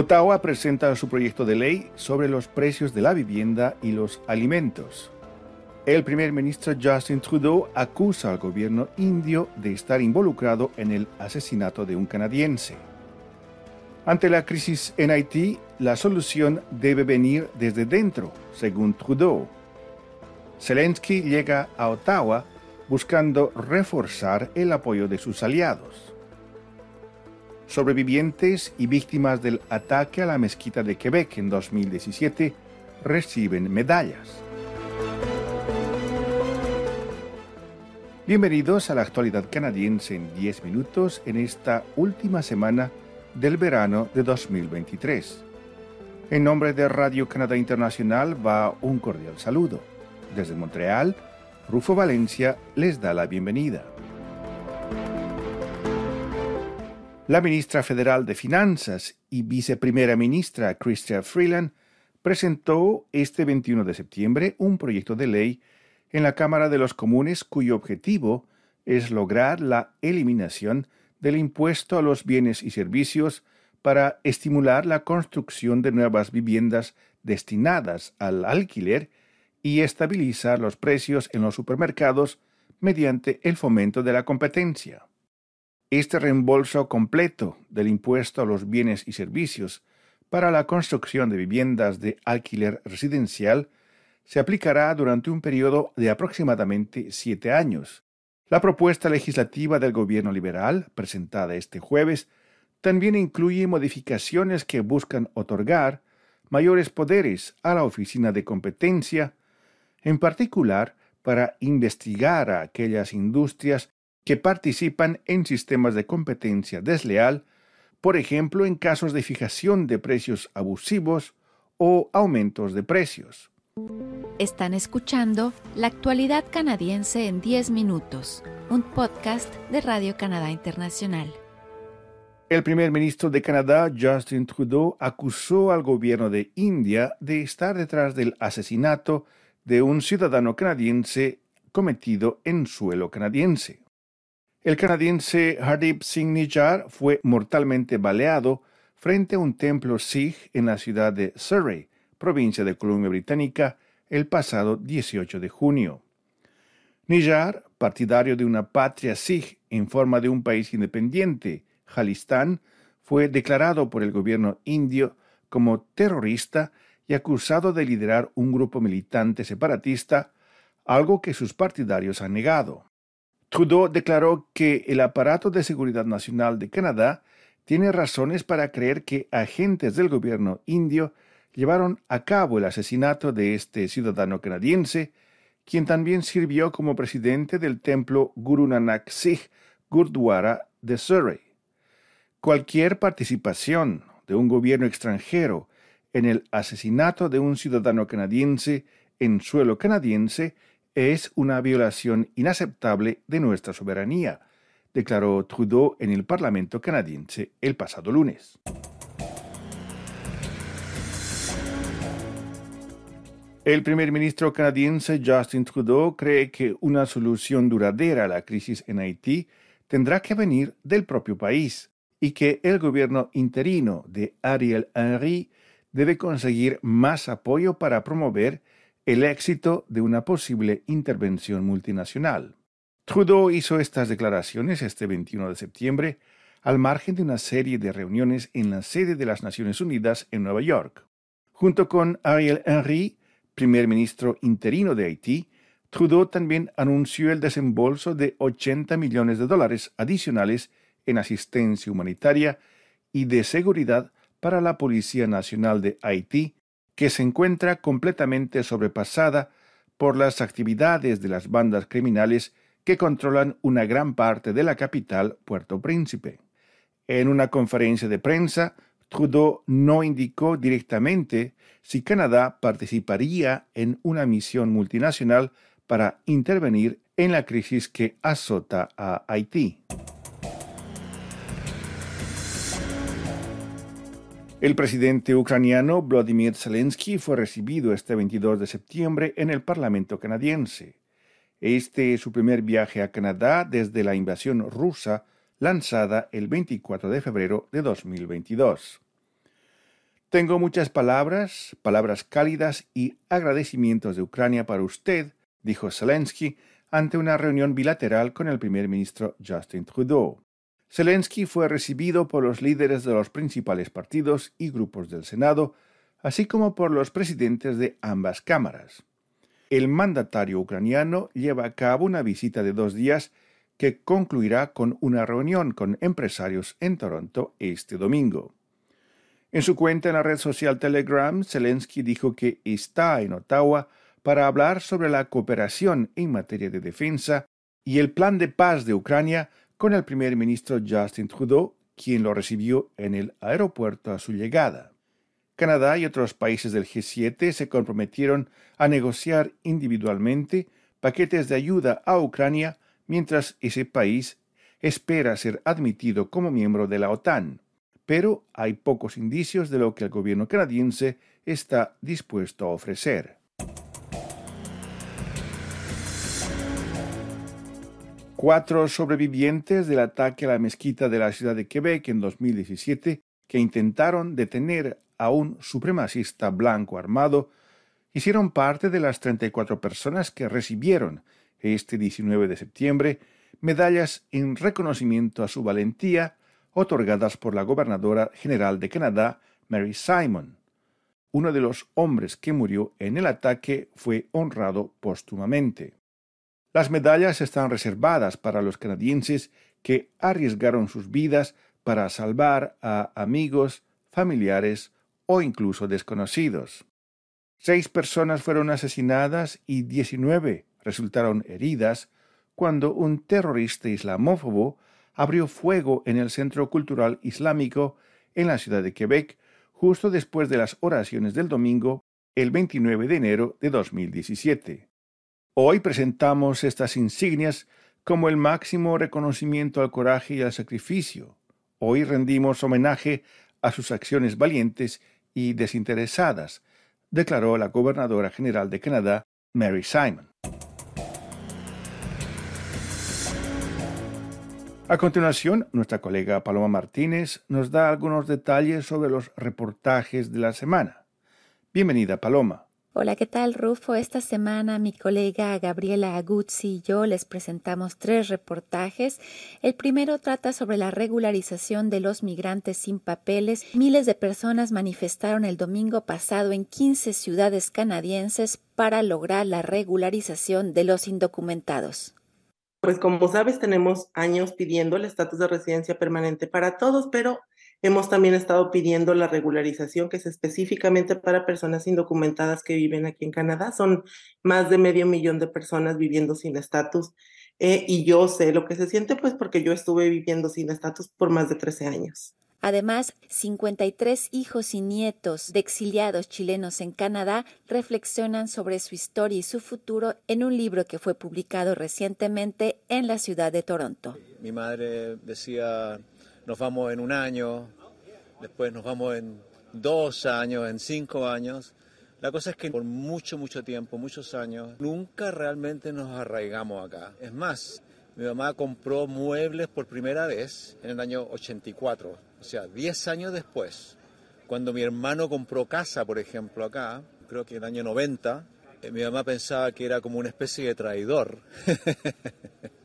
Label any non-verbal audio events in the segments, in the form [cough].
Ottawa presenta su proyecto de ley sobre los precios de la vivienda y los alimentos. El primer ministro Justin Trudeau acusa al gobierno indio de estar involucrado en el asesinato de un canadiense. Ante la crisis en Haití, la solución debe venir desde dentro, según Trudeau. Zelensky llega a Ottawa buscando reforzar el apoyo de sus aliados. Sobrevivientes y víctimas del ataque a la mezquita de Quebec en 2017 reciben medallas. Bienvenidos a la actualidad canadiense en 10 minutos en esta última semana del verano de 2023. En nombre de Radio Canadá Internacional va un cordial saludo. Desde Montreal, Rufo Valencia les da la bienvenida. La ministra federal de Finanzas y viceprimera ministra Chrystia Freeland presentó este 21 de septiembre un proyecto de ley en la Cámara de los Comunes cuyo objetivo es lograr la eliminación del impuesto a los bienes y servicios para estimular la construcción de nuevas viviendas destinadas al alquiler y estabilizar los precios en los supermercados mediante el fomento de la competencia. Este reembolso completo del impuesto a los bienes y servicios para la construcción de viviendas de alquiler residencial se aplicará durante un periodo de aproximadamente siete años. La propuesta legislativa del gobierno liberal, presentada este jueves, también incluye modificaciones que buscan otorgar mayores poderes a la Oficina de Competencia en particular para investigar a aquellas industrias que participan en sistemas de competencia desleal, por ejemplo en casos de fijación de precios abusivos o aumentos de precios. Están escuchando La actualidad canadiense en 10 minutos, un podcast de Radio Canadá Internacional. El primer ministro de Canadá, Justin Trudeau, acusó al gobierno de India de estar detrás del asesinato de un ciudadano canadiense cometido en suelo canadiense. El canadiense Hardeep Singh Nijjar fue mortalmente baleado frente a un templo Sikh en la ciudad de Surrey, provincia de Columbia Británica, el pasado 18 de junio. Nijjar, partidario de una patria Sikh en forma de un país independiente, Jalistán, fue declarado por el gobierno indio como terrorista y acusado de liderar un grupo militante separatista, algo que sus partidarios han negado. Trudeau declaró que el aparato de seguridad nacional de Canadá tiene razones para creer que agentes del gobierno indio llevaron a cabo el asesinato de este ciudadano canadiense, quien también sirvió como presidente del templo Guru Nanak Sikh Gurdwara de Surrey. Cualquier participación de un gobierno extranjero en el asesinato de un ciudadano canadiense en suelo canadiense es una violación inaceptable de nuestra soberanía, declaró Trudeau en el Parlamento canadiense el pasado lunes. El primer ministro canadiense Justin Trudeau cree que una solución duradera a la crisis en Haití tendrá que venir del propio país y que el gobierno interino de Ariel Henry debe conseguir más apoyo para promover el éxito de una posible intervención multinacional. Trudeau hizo estas declaraciones este 21 de septiembre al margen de una serie de reuniones en la sede de las Naciones Unidas en Nueva York. Junto con Ariel Henry, primer ministro interino de Haití, Trudeau también anunció el desembolso de 80 millones de dólares adicionales en asistencia humanitaria y de seguridad para la Policía Nacional de Haití, que se encuentra completamente sobrepasada por las actividades de las bandas criminales que controlan una gran parte de la capital, Puerto Príncipe. En una conferencia de prensa, Trudeau no indicó directamente si Canadá participaría en una misión multinacional para intervenir en la crisis que azota a Haití. El presidente ucraniano Vladimir Zelensky fue recibido este 22 de septiembre en el Parlamento canadiense. Este es su primer viaje a Canadá desde la invasión rusa lanzada el 24 de febrero de 2022. Tengo muchas palabras, palabras cálidas y agradecimientos de Ucrania para usted, dijo Zelensky ante una reunión bilateral con el primer ministro Justin Trudeau. Zelensky fue recibido por los líderes de los principales partidos y grupos del Senado, así como por los presidentes de ambas cámaras. El mandatario ucraniano lleva a cabo una visita de dos días que concluirá con una reunión con empresarios en Toronto este domingo. En su cuenta en la red social Telegram, Zelensky dijo que está en Ottawa para hablar sobre la cooperación en materia de defensa y el plan de paz de Ucrania con el primer ministro Justin Trudeau, quien lo recibió en el aeropuerto a su llegada. Canadá y otros países del G7 se comprometieron a negociar individualmente paquetes de ayuda a Ucrania mientras ese país espera ser admitido como miembro de la OTAN. Pero hay pocos indicios de lo que el gobierno canadiense está dispuesto a ofrecer. Cuatro sobrevivientes del ataque a la mezquita de la ciudad de Quebec en 2017 que intentaron detener a un supremacista blanco armado hicieron parte de las 34 personas que recibieron este 19 de septiembre medallas en reconocimiento a su valentía otorgadas por la gobernadora general de Canadá, Mary Simon. Uno de los hombres que murió en el ataque fue honrado póstumamente. Las medallas están reservadas para los canadienses que arriesgaron sus vidas para salvar a amigos, familiares o incluso desconocidos. Seis personas fueron asesinadas y diecinueve resultaron heridas cuando un terrorista islamófobo abrió fuego en el Centro Cultural Islámico en la ciudad de Quebec justo después de las oraciones del domingo, el 29 de enero de 2017. Hoy presentamos estas insignias como el máximo reconocimiento al coraje y al sacrificio. Hoy rendimos homenaje a sus acciones valientes y desinteresadas, declaró la gobernadora general de Canadá, Mary Simon. A continuación, nuestra colega Paloma Martínez nos da algunos detalles sobre los reportajes de la semana. Bienvenida, Paloma. Hola, ¿qué tal, Rufo? Esta semana mi colega Gabriela Aguzzi y yo les presentamos tres reportajes. El primero trata sobre la regularización de los migrantes sin papeles. Miles de personas manifestaron el domingo pasado en 15 ciudades canadienses para lograr la regularización de los indocumentados. Pues como sabes, tenemos años pidiendo el estatus de residencia permanente para todos, pero Hemos también estado pidiendo la regularización, que es específicamente para personas indocumentadas que viven aquí en Canadá. Son más de medio millón de personas viviendo sin estatus. Eh, y yo sé lo que se siente, pues porque yo estuve viviendo sin estatus por más de 13 años. Además, 53 hijos y nietos de exiliados chilenos en Canadá reflexionan sobre su historia y su futuro en un libro que fue publicado recientemente en la ciudad de Toronto. Mi madre decía nos vamos en un año, después nos vamos en dos años, en cinco años. La cosa es que por mucho, mucho tiempo, muchos años, nunca realmente nos arraigamos acá. Es más, mi mamá compró muebles por primera vez en el año 84, o sea, 10 años después. Cuando mi hermano compró casa, por ejemplo, acá, creo que en el año 90, eh, mi mamá pensaba que era como una especie de traidor. [laughs]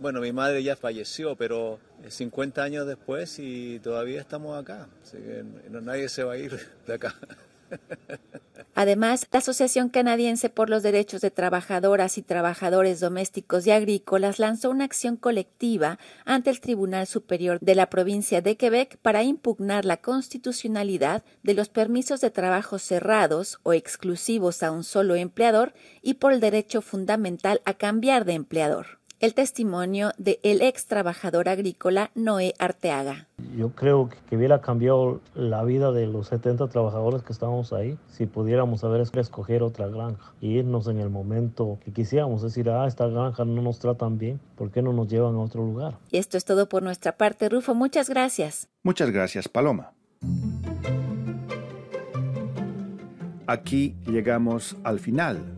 Bueno, mi madre ya falleció, pero 50 años después y todavía estamos acá. Así que nadie se va a ir de acá. [laughs] Además, la Asociación Canadiense por los Derechos de Trabajadoras y Trabajadores Domésticos y Agrícolas lanzó una acción colectiva ante el Tribunal Superior de la provincia de Quebec para impugnar la constitucionalidad de los permisos de trabajo cerrados o exclusivos a un solo empleador y por el derecho fundamental a cambiar de empleador el testimonio de el ex trabajador agrícola Noé Arteaga. Yo creo que hubiera cambiado la vida de los 70 trabajadores que estábamos ahí si pudiéramos saber escoger otra granja y irnos en el momento que quisiéramos decir, ah, esta granja no nos tratan bien, ¿por qué no nos llevan a otro lugar? Y esto es todo por nuestra parte, Rufo. Muchas gracias. Muchas gracias, Paloma. Aquí llegamos al final